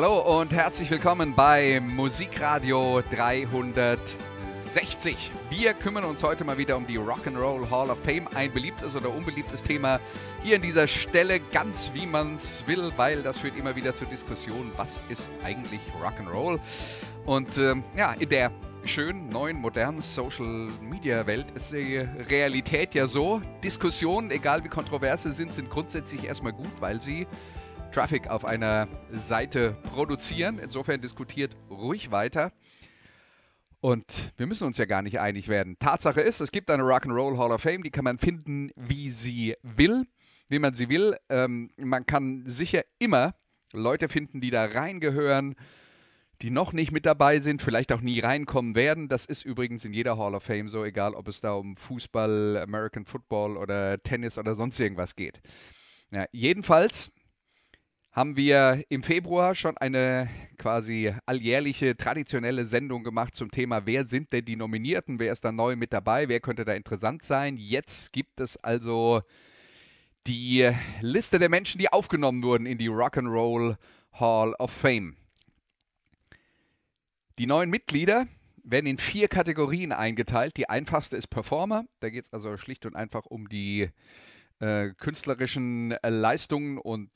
Hallo und herzlich willkommen bei Musikradio 360. Wir kümmern uns heute mal wieder um die Rock'n'Roll Hall of Fame. Ein beliebtes oder unbeliebtes Thema hier an dieser Stelle, ganz wie man es will, weil das führt immer wieder zur Diskussion, was ist eigentlich Rock'n'Roll? Und ähm, ja, in der schönen, neuen, modernen Social Media Welt ist die Realität ja so. Diskussionen, egal wie kontrovers sie sind, sind grundsätzlich erstmal gut, weil sie Traffic auf einer Seite produzieren. Insofern diskutiert ruhig weiter. Und wir müssen uns ja gar nicht einig werden. Tatsache ist, es gibt eine Rock'n'Roll Hall of Fame, die kann man finden, wie sie will, wie man sie will. Ähm, man kann sicher immer Leute finden, die da reingehören, die noch nicht mit dabei sind, vielleicht auch nie reinkommen werden. Das ist übrigens in jeder Hall of Fame so, egal ob es da um Fußball, American Football oder Tennis oder sonst irgendwas geht. Ja, jedenfalls haben wir im Februar schon eine quasi alljährliche traditionelle Sendung gemacht zum Thema, wer sind denn die Nominierten, wer ist da neu mit dabei, wer könnte da interessant sein. Jetzt gibt es also die Liste der Menschen, die aufgenommen wurden in die Rock'n'Roll Hall of Fame. Die neuen Mitglieder werden in vier Kategorien eingeteilt. Die einfachste ist Performer. Da geht es also schlicht und einfach um die äh, künstlerischen äh, Leistungen und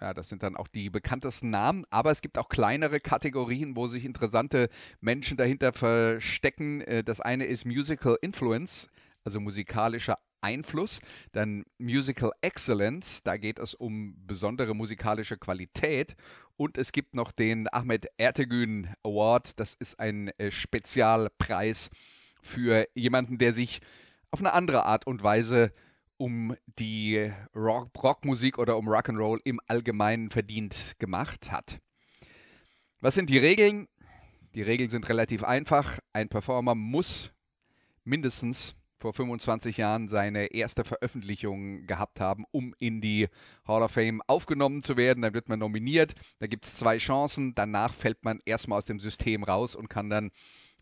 ja, das sind dann auch die bekanntesten Namen. Aber es gibt auch kleinere Kategorien, wo sich interessante Menschen dahinter verstecken. Äh, das eine ist Musical Influence, also musikalischer Einfluss. Dann Musical Excellence, da geht es um besondere musikalische Qualität. Und es gibt noch den Ahmed Ertegün Award, das ist ein äh, Spezialpreis für jemanden, der sich auf eine andere Art und Weise um die Rock Rockmusik oder um Rock'n'Roll im Allgemeinen verdient gemacht hat. Was sind die Regeln? Die Regeln sind relativ einfach. Ein Performer muss mindestens vor 25 Jahren seine erste Veröffentlichung gehabt haben, um in die Hall of Fame aufgenommen zu werden. Dann wird man nominiert. Da gibt es zwei Chancen. Danach fällt man erstmal aus dem System raus und kann dann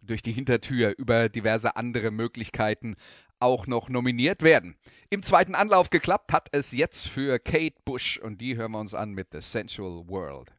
durch die Hintertür über diverse andere Möglichkeiten auch noch nominiert werden. Im zweiten Anlauf geklappt hat es jetzt für Kate Bush und die hören wir uns an mit The Sensual World.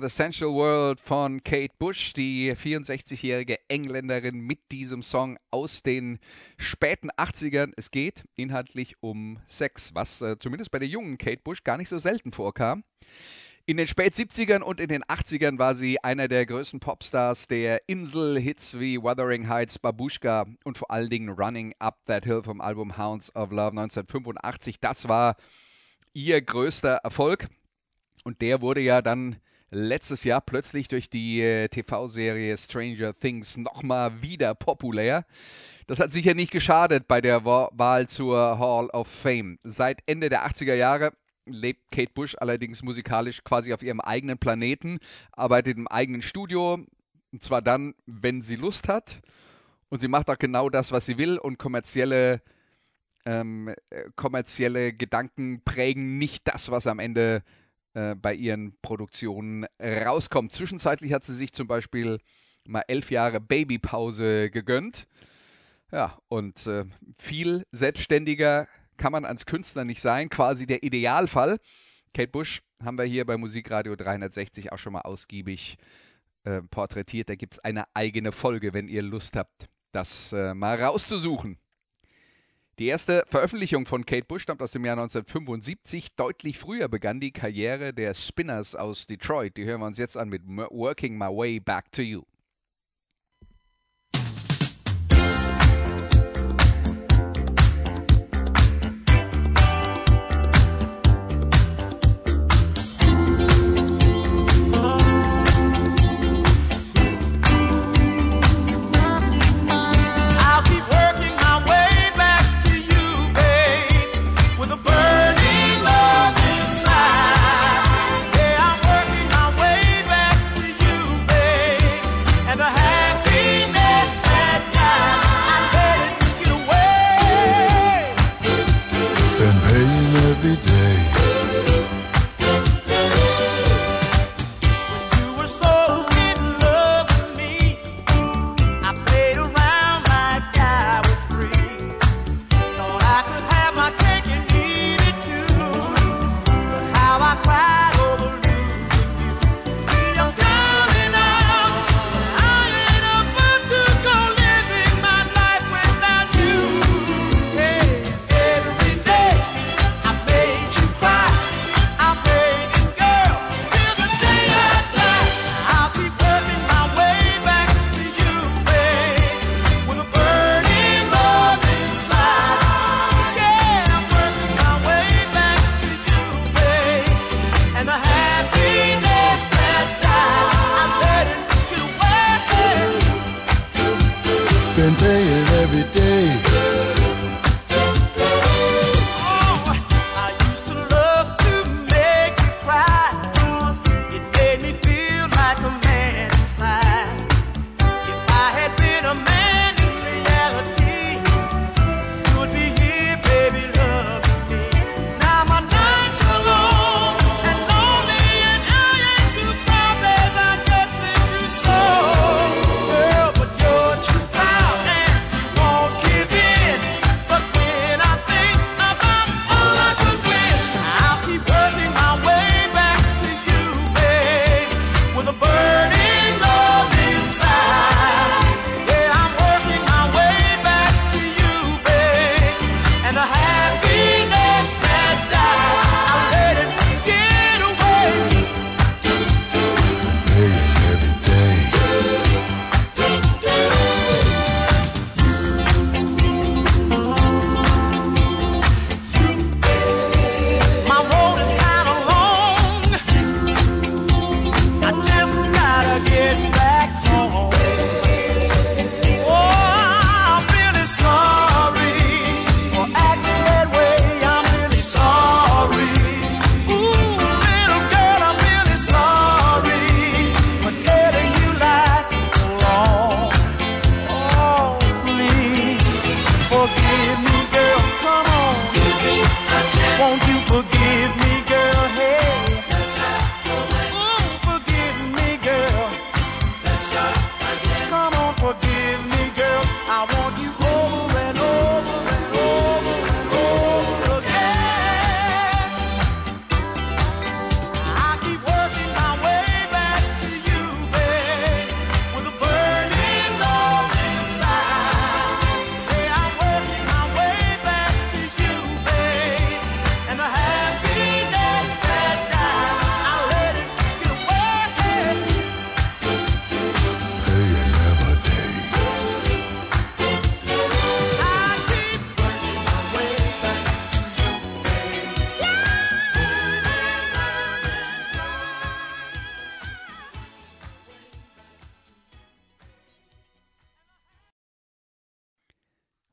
The Sensual World von Kate Bush, die 64-jährige Engländerin mit diesem Song aus den späten 80ern. Es geht inhaltlich um Sex, was äh, zumindest bei der jungen Kate Bush gar nicht so selten vorkam. In den spät 70ern und in den 80ern war sie einer der größten Popstars der Insel-Hits wie Wuthering Heights, Babushka und vor allen Dingen Running Up That Hill vom Album Hounds of Love 1985. Das war ihr größter Erfolg. Und der wurde ja dann letztes Jahr plötzlich durch die äh, TV-Serie Stranger Things nochmal wieder populär. Das hat sicher nicht geschadet bei der Wahl zur Hall of Fame. Seit Ende der 80er Jahre lebt Kate Bush allerdings musikalisch quasi auf ihrem eigenen Planeten, arbeitet im eigenen Studio, und zwar dann, wenn sie Lust hat. Und sie macht auch genau das, was sie will und kommerzielle, ähm, äh, kommerzielle Gedanken prägen nicht das, was am Ende äh, bei ihren Produktionen rauskommt. Zwischenzeitlich hat sie sich zum Beispiel mal elf Jahre Babypause gegönnt. Ja, und äh, viel selbstständiger kann man als Künstler nicht sein, quasi der Idealfall. Kate Bush haben wir hier bei Musikradio 360 auch schon mal ausgiebig äh, porträtiert. Da gibt es eine eigene Folge, wenn ihr Lust habt, das äh, mal rauszusuchen. Die erste Veröffentlichung von Kate Bush stammt aus dem Jahr 1975. Deutlich früher begann die Karriere der Spinners aus Detroit. Die hören wir uns jetzt an mit Working My Way Back to You.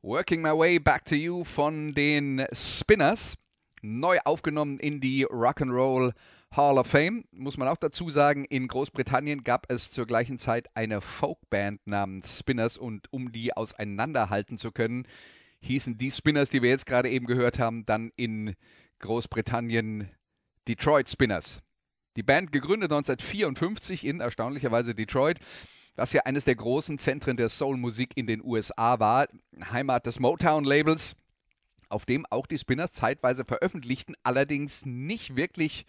Working My Way Back to You von den Spinners. Neu aufgenommen in die Rock'n'Roll Hall of Fame. Muss man auch dazu sagen, in Großbritannien gab es zur gleichen Zeit eine Folkband namens Spinners und um die auseinanderhalten zu können, hießen die Spinners, die wir jetzt gerade eben gehört haben, dann in Großbritannien Detroit Spinners. Die Band gegründet 1954 in erstaunlicherweise Detroit was ja eines der großen Zentren der Soul-Musik in den USA war, Heimat des Motown-Labels, auf dem auch die Spinners zeitweise veröffentlichten, allerdings nicht wirklich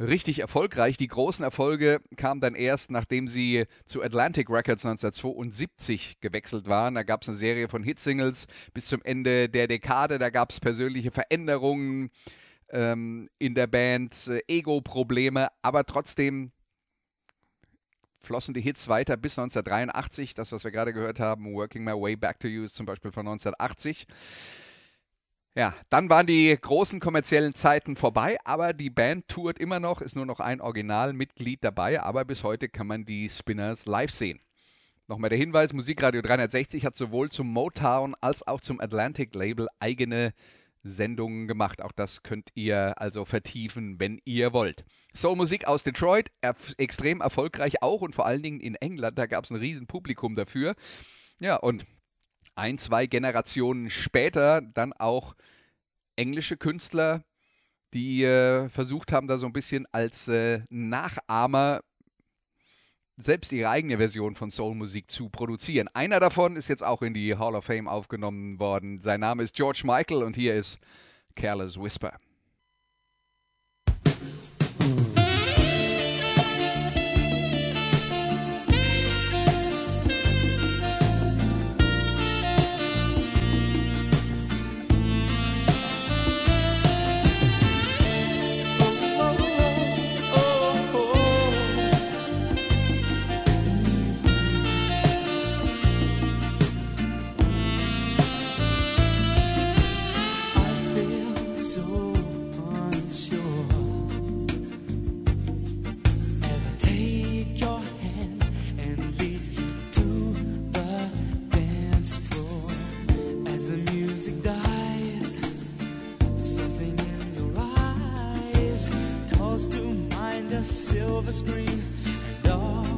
richtig erfolgreich. Die großen Erfolge kamen dann erst, nachdem sie zu Atlantic Records 1972 gewechselt waren. Da gab es eine Serie von Hitsingles bis zum Ende der Dekade. Da gab es persönliche Veränderungen ähm, in der Band, äh, Ego-Probleme, aber trotzdem flossen die Hits weiter bis 1983. Das, was wir gerade gehört haben, Working My Way Back to You, ist zum Beispiel von 1980. Ja, dann waren die großen kommerziellen Zeiten vorbei, aber die Band tourt immer noch, ist nur noch ein Originalmitglied dabei, aber bis heute kann man die Spinners live sehen. Nochmal der Hinweis, Musikradio 360 hat sowohl zum Motown als auch zum Atlantic Label eigene Sendungen gemacht. Auch das könnt ihr also vertiefen, wenn ihr wollt. Soul Musik aus Detroit, erf extrem erfolgreich auch und vor allen Dingen in England, da gab es ein riesen Publikum dafür. Ja, und ein, zwei Generationen später dann auch englische Künstler, die äh, versucht haben, da so ein bisschen als äh, Nachahmer selbst ihre eigene Version von Soulmusik zu produzieren. Einer davon ist jetzt auch in die Hall of Fame aufgenommen worden. Sein Name ist George Michael und hier ist Careless Whisper. silver screen and all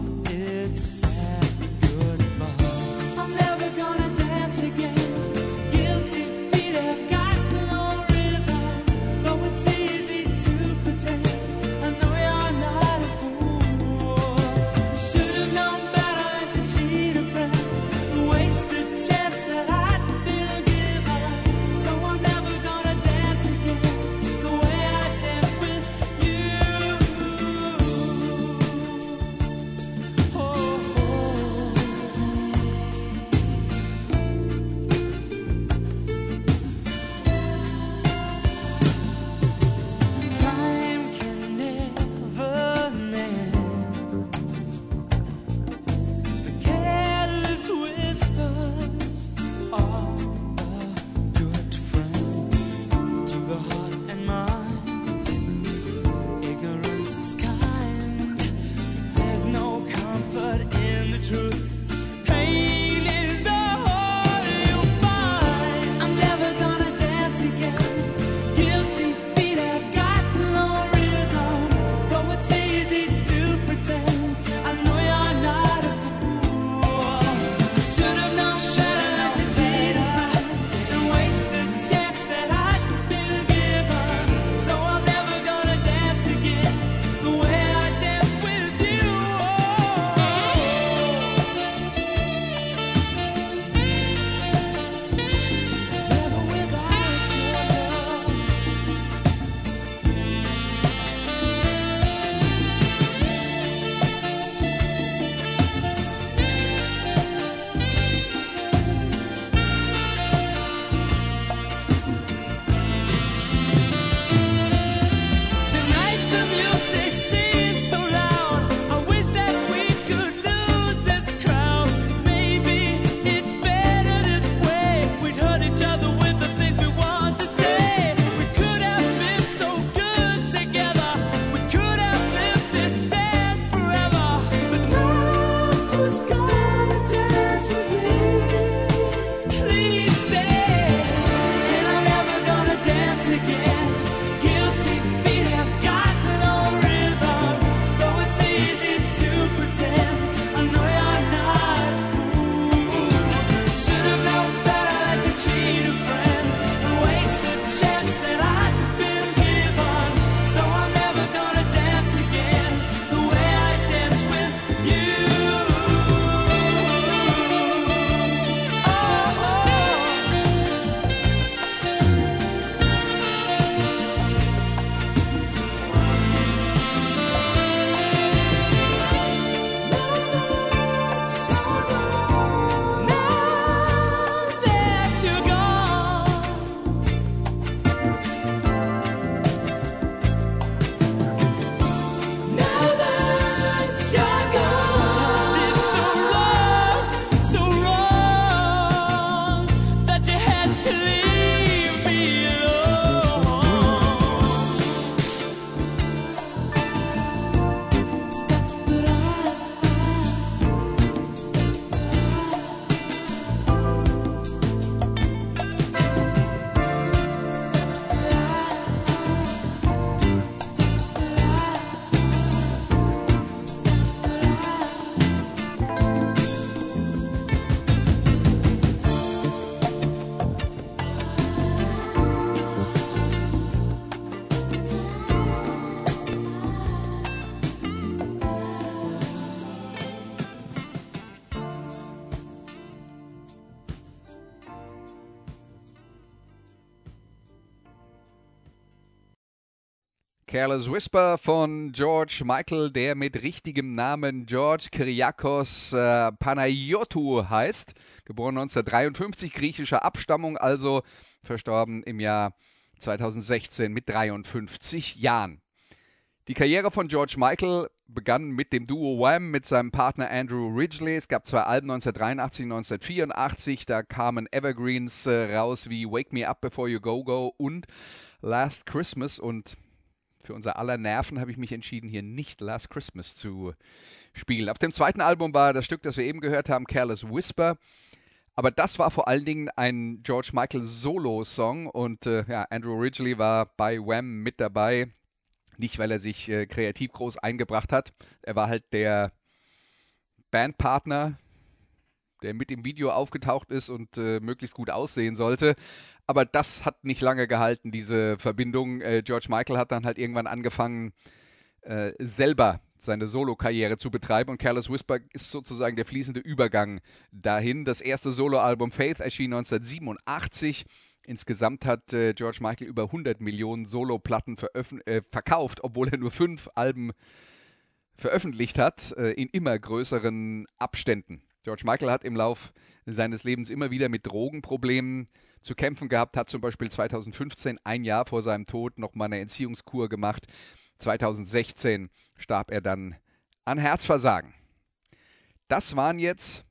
Careless Whisper von George Michael, der mit richtigem Namen George Kyriakos äh, Panayotou heißt. Geboren 1953, griechischer Abstammung, also verstorben im Jahr 2016 mit 53 Jahren. Die Karriere von George Michael begann mit dem Duo Wham mit seinem Partner Andrew Ridgely. Es gab zwei Alben 1983 und 1984. Da kamen Evergreens äh, raus wie Wake Me Up Before You Go Go und Last Christmas. Und für unser aller Nerven habe ich mich entschieden, hier nicht Last Christmas zu spielen. Auf dem zweiten Album war das Stück, das wir eben gehört haben, Careless Whisper. Aber das war vor allen Dingen ein George Michael Solo-Song und äh, ja, Andrew Ridgely war bei Wham mit dabei. Nicht, weil er sich äh, kreativ groß eingebracht hat. Er war halt der Bandpartner, der mit im Video aufgetaucht ist und äh, möglichst gut aussehen sollte. Aber das hat nicht lange gehalten, diese Verbindung. Äh, George Michael hat dann halt irgendwann angefangen, äh, selber seine Solo-Karriere zu betreiben und Careless Whisper ist sozusagen der fließende Übergang dahin. Das erste Soloalbum Faith erschien 1987. Insgesamt hat äh, George Michael über 100 Millionen Solo-Platten äh, verkauft, obwohl er nur fünf Alben veröffentlicht hat, äh, in immer größeren Abständen. George Michael hat im Lauf seines Lebens immer wieder mit Drogenproblemen zu kämpfen gehabt, hat zum Beispiel 2015, ein Jahr vor seinem Tod, nochmal eine Entziehungskur gemacht. 2016 starb er dann an Herzversagen. Das waren jetzt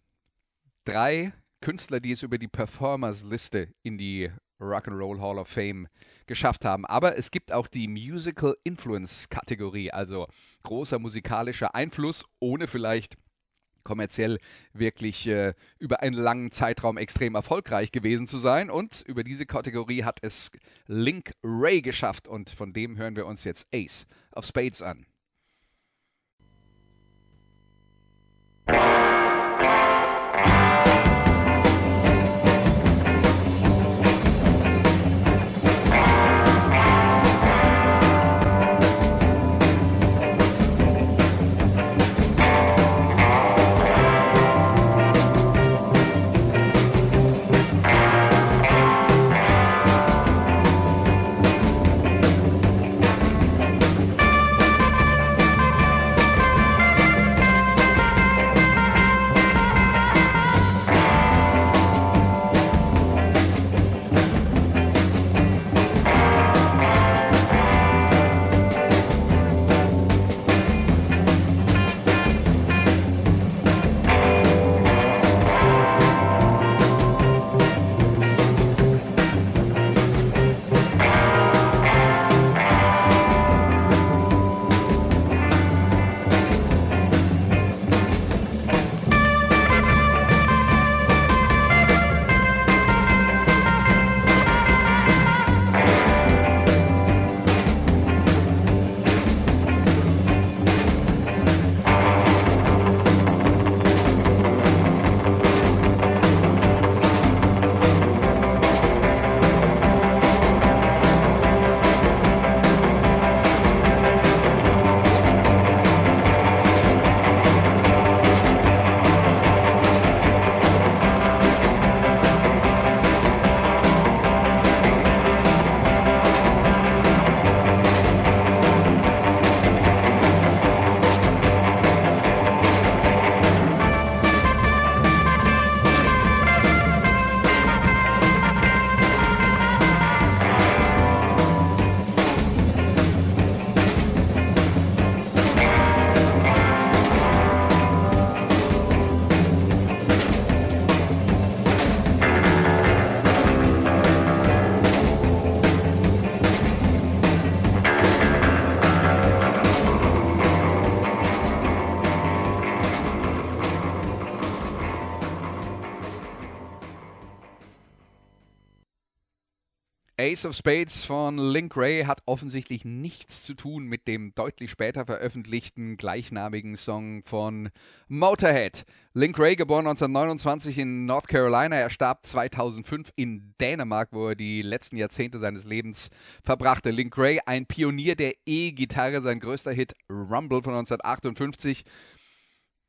drei Künstler, die es über die Performers-Liste in die Rock'n'Roll Hall of Fame geschafft haben. Aber es gibt auch die Musical Influence Kategorie, also großer musikalischer Einfluss, ohne vielleicht kommerziell wirklich äh, über einen langen Zeitraum extrem erfolgreich gewesen zu sein. Und über diese Kategorie hat es Link Ray geschafft und von dem hören wir uns jetzt Ace of Spades an. Ace of Spades von Link Ray hat offensichtlich nichts zu tun mit dem deutlich später veröffentlichten gleichnamigen Song von Motorhead. Link Ray, geboren 1929 in North Carolina, er starb 2005 in Dänemark, wo er die letzten Jahrzehnte seines Lebens verbrachte. Link Ray, ein Pionier der E-Gitarre, sein größter Hit Rumble von 1958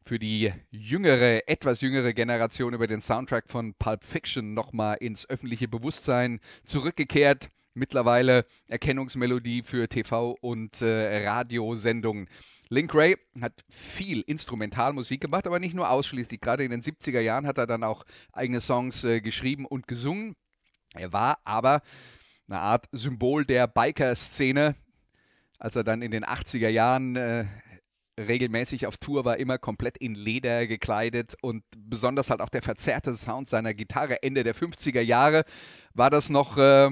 für die jüngere, etwas jüngere Generation über den Soundtrack von Pulp Fiction nochmal ins öffentliche Bewusstsein zurückgekehrt. mittlerweile Erkennungsmelodie für TV- und äh, Radiosendungen. Link Ray hat viel Instrumentalmusik gemacht, aber nicht nur ausschließlich. Gerade in den 70er Jahren hat er dann auch eigene Songs äh, geschrieben und gesungen. Er war aber eine Art Symbol der Biker-Szene, als er dann in den 80er Jahren äh, regelmäßig auf Tour war, immer komplett in Leder gekleidet und besonders halt auch der verzerrte Sound seiner Gitarre Ende der 50er Jahre war das noch äh,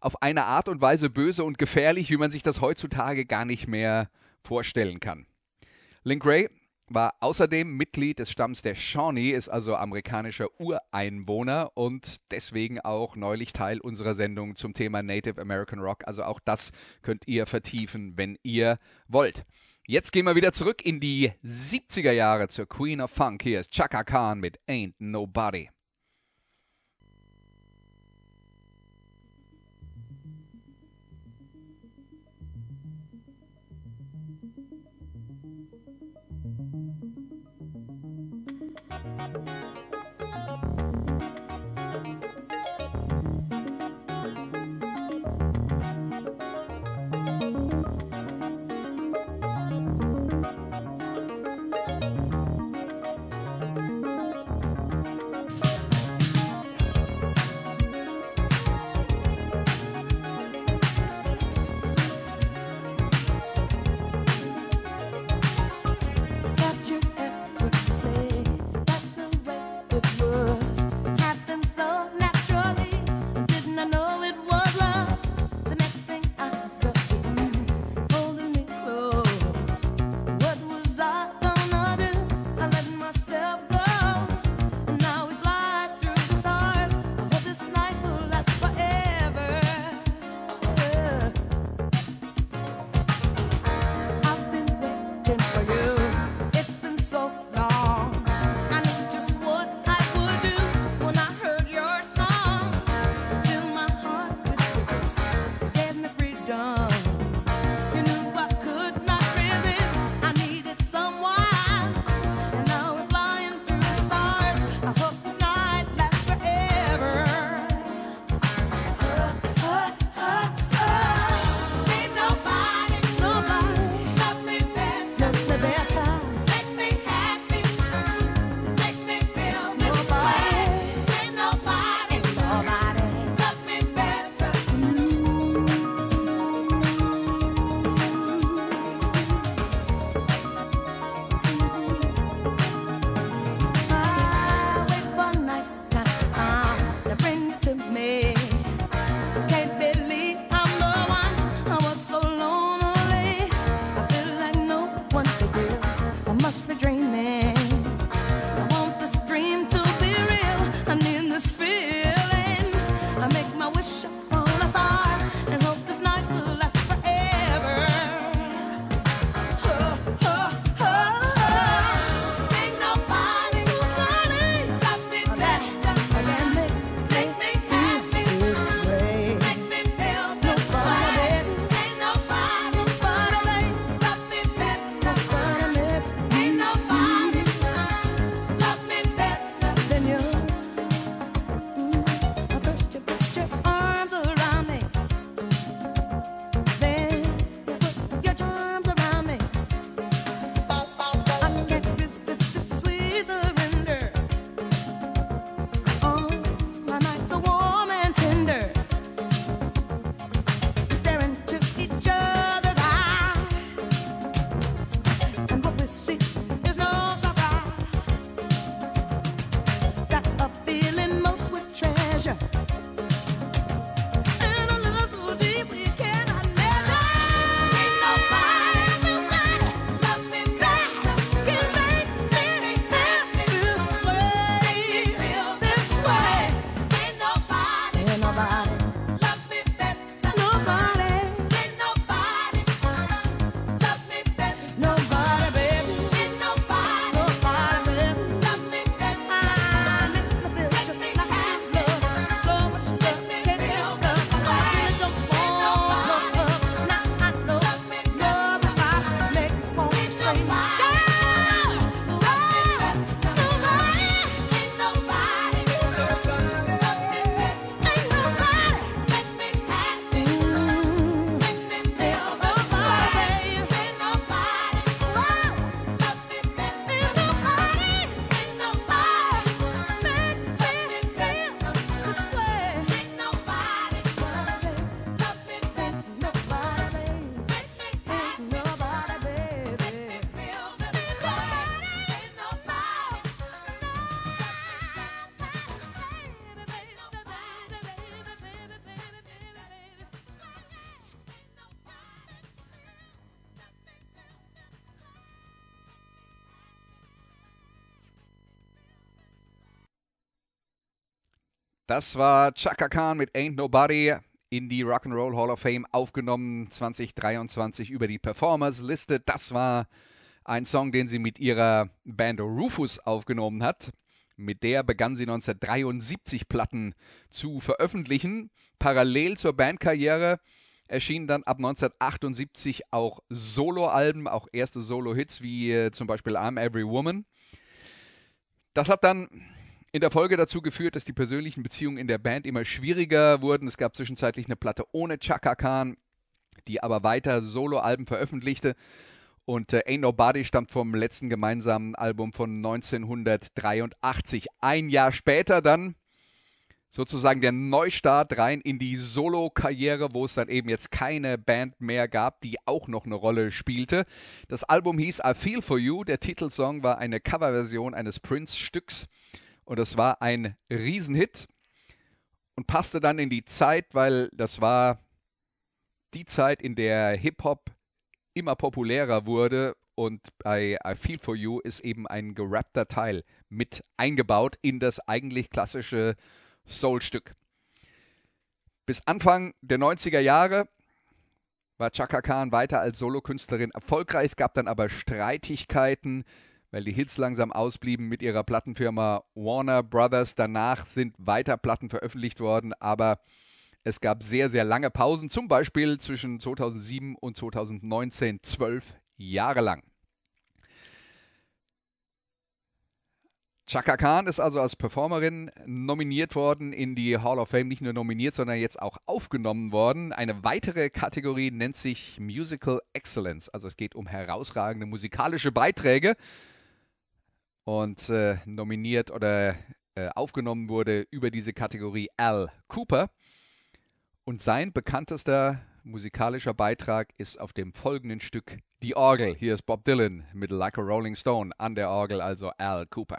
auf eine Art und Weise böse und gefährlich, wie man sich das heutzutage gar nicht mehr vorstellen kann. Link Ray war außerdem Mitglied des Stamms der Shawnee, ist also amerikanischer Ureinwohner und deswegen auch neulich Teil unserer Sendung zum Thema Native American Rock. Also auch das könnt ihr vertiefen, wenn ihr wollt. Jetzt gehen wir wieder zurück in die 70er Jahre zur Queen of Funk. Hier ist Chaka Khan mit Ain't Nobody. Das war Chaka Khan mit Ain't Nobody in die Rock'n'Roll Hall of Fame aufgenommen 2023 über die Performers-Liste. Das war ein Song, den sie mit ihrer Band Rufus aufgenommen hat. Mit der begann sie 1973 Platten zu veröffentlichen. Parallel zur Bandkarriere erschienen dann ab 1978 auch Soloalben, auch erste Solo-Hits wie äh, zum Beispiel I'm Every Woman. Das hat dann in der Folge dazu geführt, dass die persönlichen Beziehungen in der Band immer schwieriger wurden. Es gab zwischenzeitlich eine Platte ohne Chaka Khan, die aber weiter Soloalben veröffentlichte. Und äh, Ain't Nobody stammt vom letzten gemeinsamen Album von 1983. Ein Jahr später dann sozusagen der Neustart rein in die Solo-Karriere, wo es dann eben jetzt keine Band mehr gab, die auch noch eine Rolle spielte. Das Album hieß I Feel For You. Der Titelsong war eine Coverversion eines Prince-Stücks und es war ein Riesenhit und passte dann in die Zeit, weil das war die Zeit, in der Hip-Hop immer populärer wurde und bei I Feel For You ist eben ein gerappter Teil mit eingebaut in das eigentlich klassische Soul-Stück. Bis Anfang der 90er Jahre war Chaka Khan weiter als Solokünstlerin erfolgreich. Es gab dann aber Streitigkeiten weil die Hits langsam ausblieben mit ihrer Plattenfirma Warner Brothers. Danach sind weiter Platten veröffentlicht worden, aber es gab sehr, sehr lange Pausen, zum Beispiel zwischen 2007 und 2019, zwölf Jahre lang. Chaka Khan ist also als Performerin nominiert worden in die Hall of Fame, nicht nur nominiert, sondern jetzt auch aufgenommen worden. Eine weitere Kategorie nennt sich Musical Excellence, also es geht um herausragende musikalische Beiträge und äh, nominiert oder äh, aufgenommen wurde über diese Kategorie Al Cooper. Und sein bekanntester musikalischer Beitrag ist auf dem folgenden Stück Die Orgel. Hier ist Bob Dylan mit Like a Rolling Stone an der Orgel, also Al Cooper.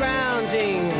to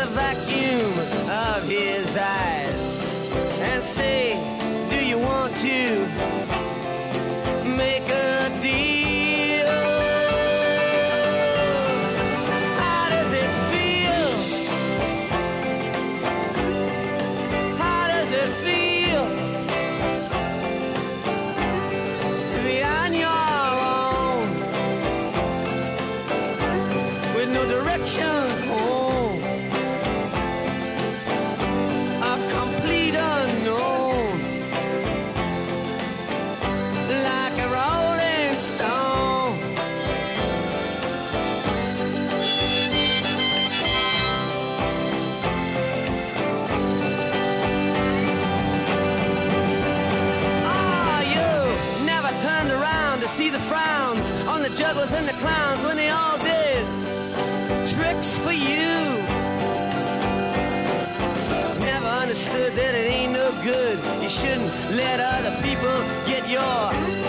the vacuum of his eyes and say, Do you want to understood that it ain't no good. You shouldn't let other people get your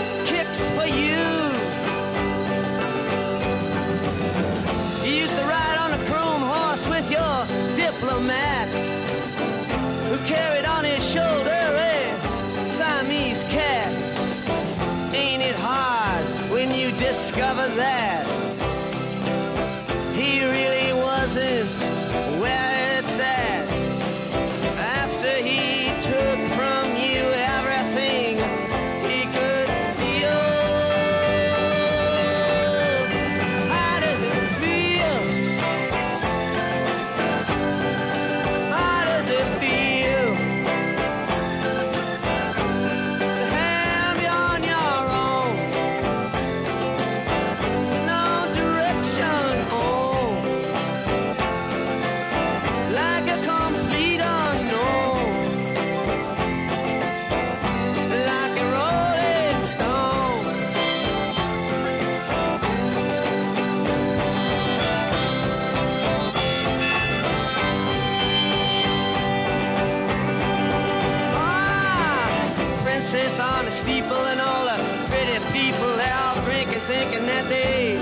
On the steeple and all the pretty people they're all drinking, thinking that they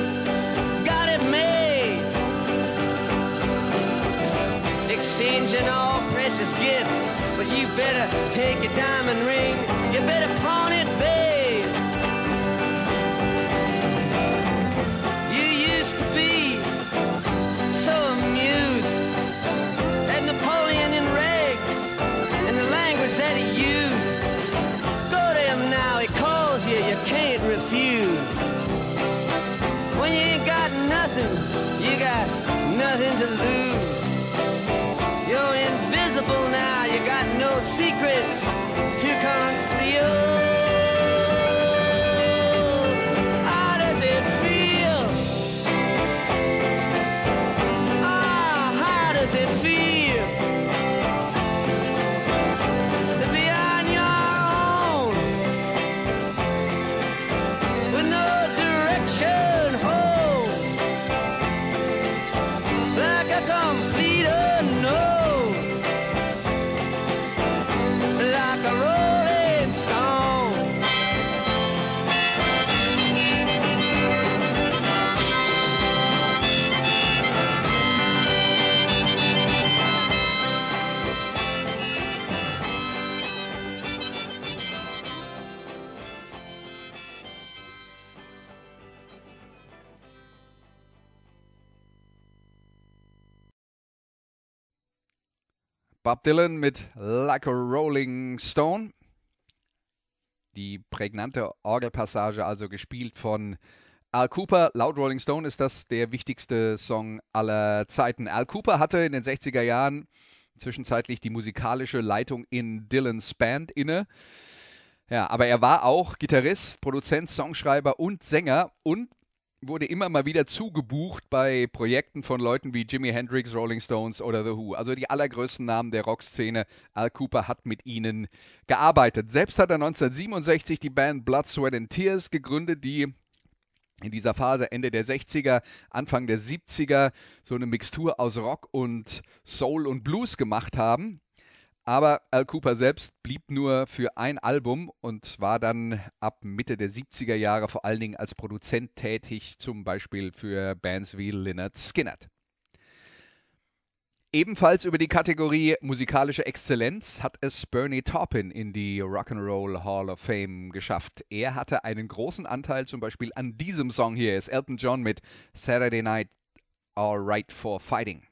got it made. Exchanging all precious gifts, but you better take your diamond ring. You better pawn nothing to lose. You're invisible now, you got no secrets to conceal. Bob Dylan mit Like a Rolling Stone. Die prägnante Orgelpassage also gespielt von Al Cooper. Laut Rolling Stone ist das der wichtigste Song aller Zeiten. Al Cooper hatte in den 60er Jahren zwischenzeitlich die musikalische Leitung in Dylans Band inne. Ja, aber er war auch Gitarrist, Produzent, Songschreiber und Sänger und wurde immer mal wieder zugebucht bei Projekten von Leuten wie Jimi Hendrix, Rolling Stones oder The Who. Also die allergrößten Namen der Rockszene. Al Cooper hat mit ihnen gearbeitet. Selbst hat er 1967 die Band Blood, Sweat and Tears gegründet, die in dieser Phase Ende der 60er, Anfang der 70er so eine Mixtur aus Rock und Soul und Blues gemacht haben. Aber Al Cooper selbst blieb nur für ein Album und war dann ab Mitte der 70er Jahre vor allen Dingen als Produzent tätig, zum Beispiel für Bands wie Lynyrd Skynyrd. Ebenfalls über die Kategorie musikalische Exzellenz hat es Bernie Taupin in die Rock'n'Roll Hall of Fame geschafft. Er hatte einen großen Anteil zum Beispiel an diesem Song hier, ist Elton John mit Saturday Night All Right for Fighting.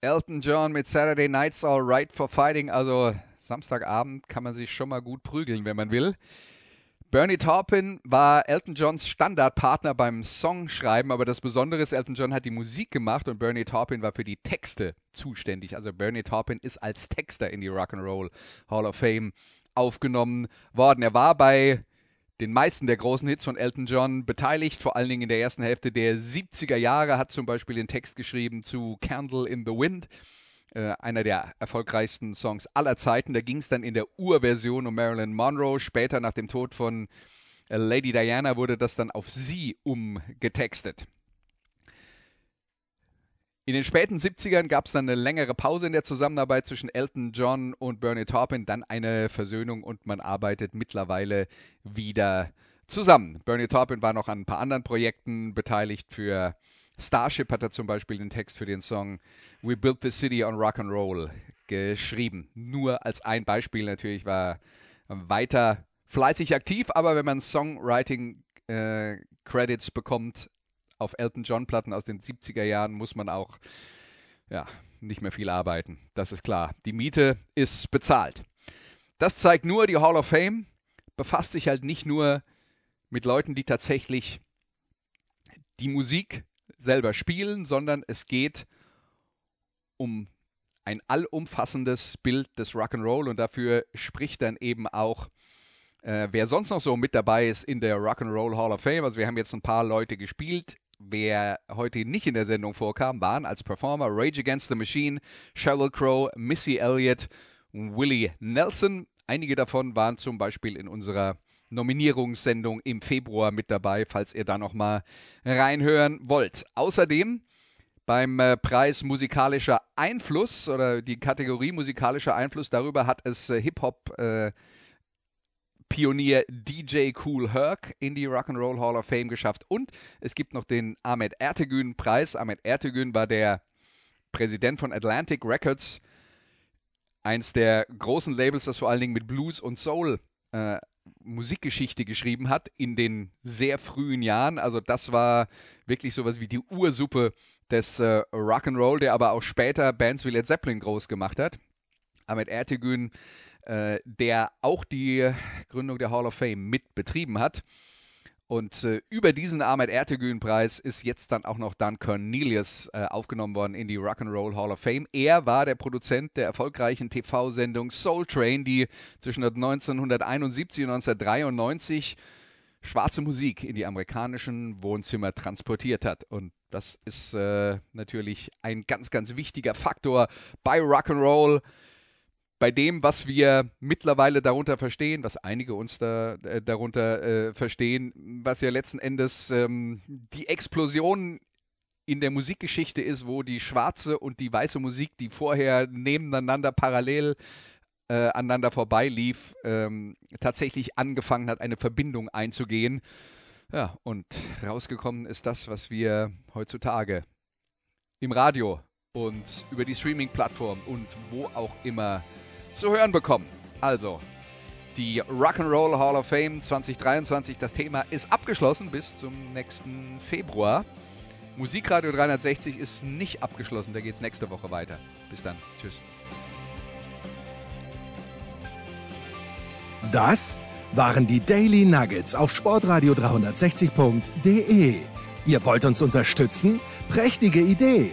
Elton John mit Saturday Night's All Right for Fighting. Also Samstagabend kann man sich schon mal gut prügeln, wenn man will. Bernie Taupin war Elton Johns Standardpartner beim Songschreiben, aber das Besondere ist, Elton John hat die Musik gemacht und Bernie Taupin war für die Texte zuständig. Also Bernie Taupin ist als Texter in die Rock'n'Roll Hall of Fame aufgenommen worden. Er war bei den meisten der großen Hits von Elton John beteiligt, vor allen Dingen in der ersten Hälfte der 70er Jahre, hat zum Beispiel den Text geschrieben zu Candle in the Wind äh, einer der erfolgreichsten Songs aller Zeiten. Da ging es dann in der Urversion um Marilyn Monroe. Später, nach dem Tod von äh, Lady Diana, wurde das dann auf sie umgetextet. In den späten 70ern gab es dann eine längere Pause in der Zusammenarbeit zwischen Elton John und Bernie Taupin, dann eine Versöhnung und man arbeitet mittlerweile wieder zusammen. Bernie Taupin war noch an ein paar anderen Projekten beteiligt für Starship hat er zum Beispiel den Text für den Song We Built the City on Rock and Roll geschrieben. Nur als ein Beispiel natürlich war weiter fleißig aktiv, aber wenn man Songwriting äh, Credits bekommt auf Elton John Platten aus den 70er Jahren, muss man auch ja, nicht mehr viel arbeiten. Das ist klar. Die Miete ist bezahlt. Das zeigt nur, die Hall of Fame befasst sich halt nicht nur mit Leuten, die tatsächlich die Musik selber spielen, sondern es geht um ein allumfassendes Bild des Rock'n'Roll und dafür spricht dann eben auch, äh, wer sonst noch so mit dabei ist in der Rock'n'Roll Hall of Fame. Also wir haben jetzt ein paar Leute gespielt. Wer heute nicht in der Sendung vorkam, waren als Performer Rage Against the Machine, Sheryl Crow, Missy Elliott, Willie Nelson. Einige davon waren zum Beispiel in unserer Nominierungssendung im Februar mit dabei, falls ihr da nochmal reinhören wollt. Außerdem beim äh, Preis musikalischer Einfluss oder die Kategorie musikalischer Einfluss, darüber hat es äh, Hip-Hop äh, Pionier DJ Cool Herc in die Rock'n'Roll Hall of Fame geschafft. Und es gibt noch den Ahmed Ertegün Preis. Ahmed Ertegün war der Präsident von Atlantic Records, eins der großen Labels, das vor allen Dingen mit Blues und Soul äh, Musikgeschichte geschrieben hat in den sehr frühen Jahren. Also das war wirklich sowas wie die Ursuppe des äh, Rock'n'Roll, der aber auch später Bands wie Led Zeppelin groß gemacht hat. Ahmed Ertegün, äh, der auch die Gründung der Hall of Fame mit betrieben hat. Und äh, über diesen Ahmed Ertegün-Preis ist jetzt dann auch noch Dan Cornelius äh, aufgenommen worden in die Rock'n'Roll Hall of Fame. Er war der Produzent der erfolgreichen TV-Sendung Soul Train, die zwischen 1971 und 1993 schwarze Musik in die amerikanischen Wohnzimmer transportiert hat. Und das ist äh, natürlich ein ganz, ganz wichtiger Faktor bei Rock'n'Roll bei dem, was wir mittlerweile darunter verstehen, was einige uns da, äh, darunter äh, verstehen, was ja letzten Endes ähm, die Explosion in der Musikgeschichte ist, wo die schwarze und die weiße Musik, die vorher nebeneinander parallel äh, aneinander vorbeilief, ähm, tatsächlich angefangen hat, eine Verbindung einzugehen. Ja, und rausgekommen ist das, was wir heutzutage im Radio und über die Streaming-Plattform und wo auch immer zu hören bekommen. Also, die Rock'n'Roll Hall of Fame 2023, das Thema ist abgeschlossen bis zum nächsten Februar. Musikradio 360 ist nicht abgeschlossen, da geht es nächste Woche weiter. Bis dann. Tschüss. Das waren die Daily Nuggets auf sportradio 360.de. Ihr wollt uns unterstützen? Prächtige Idee!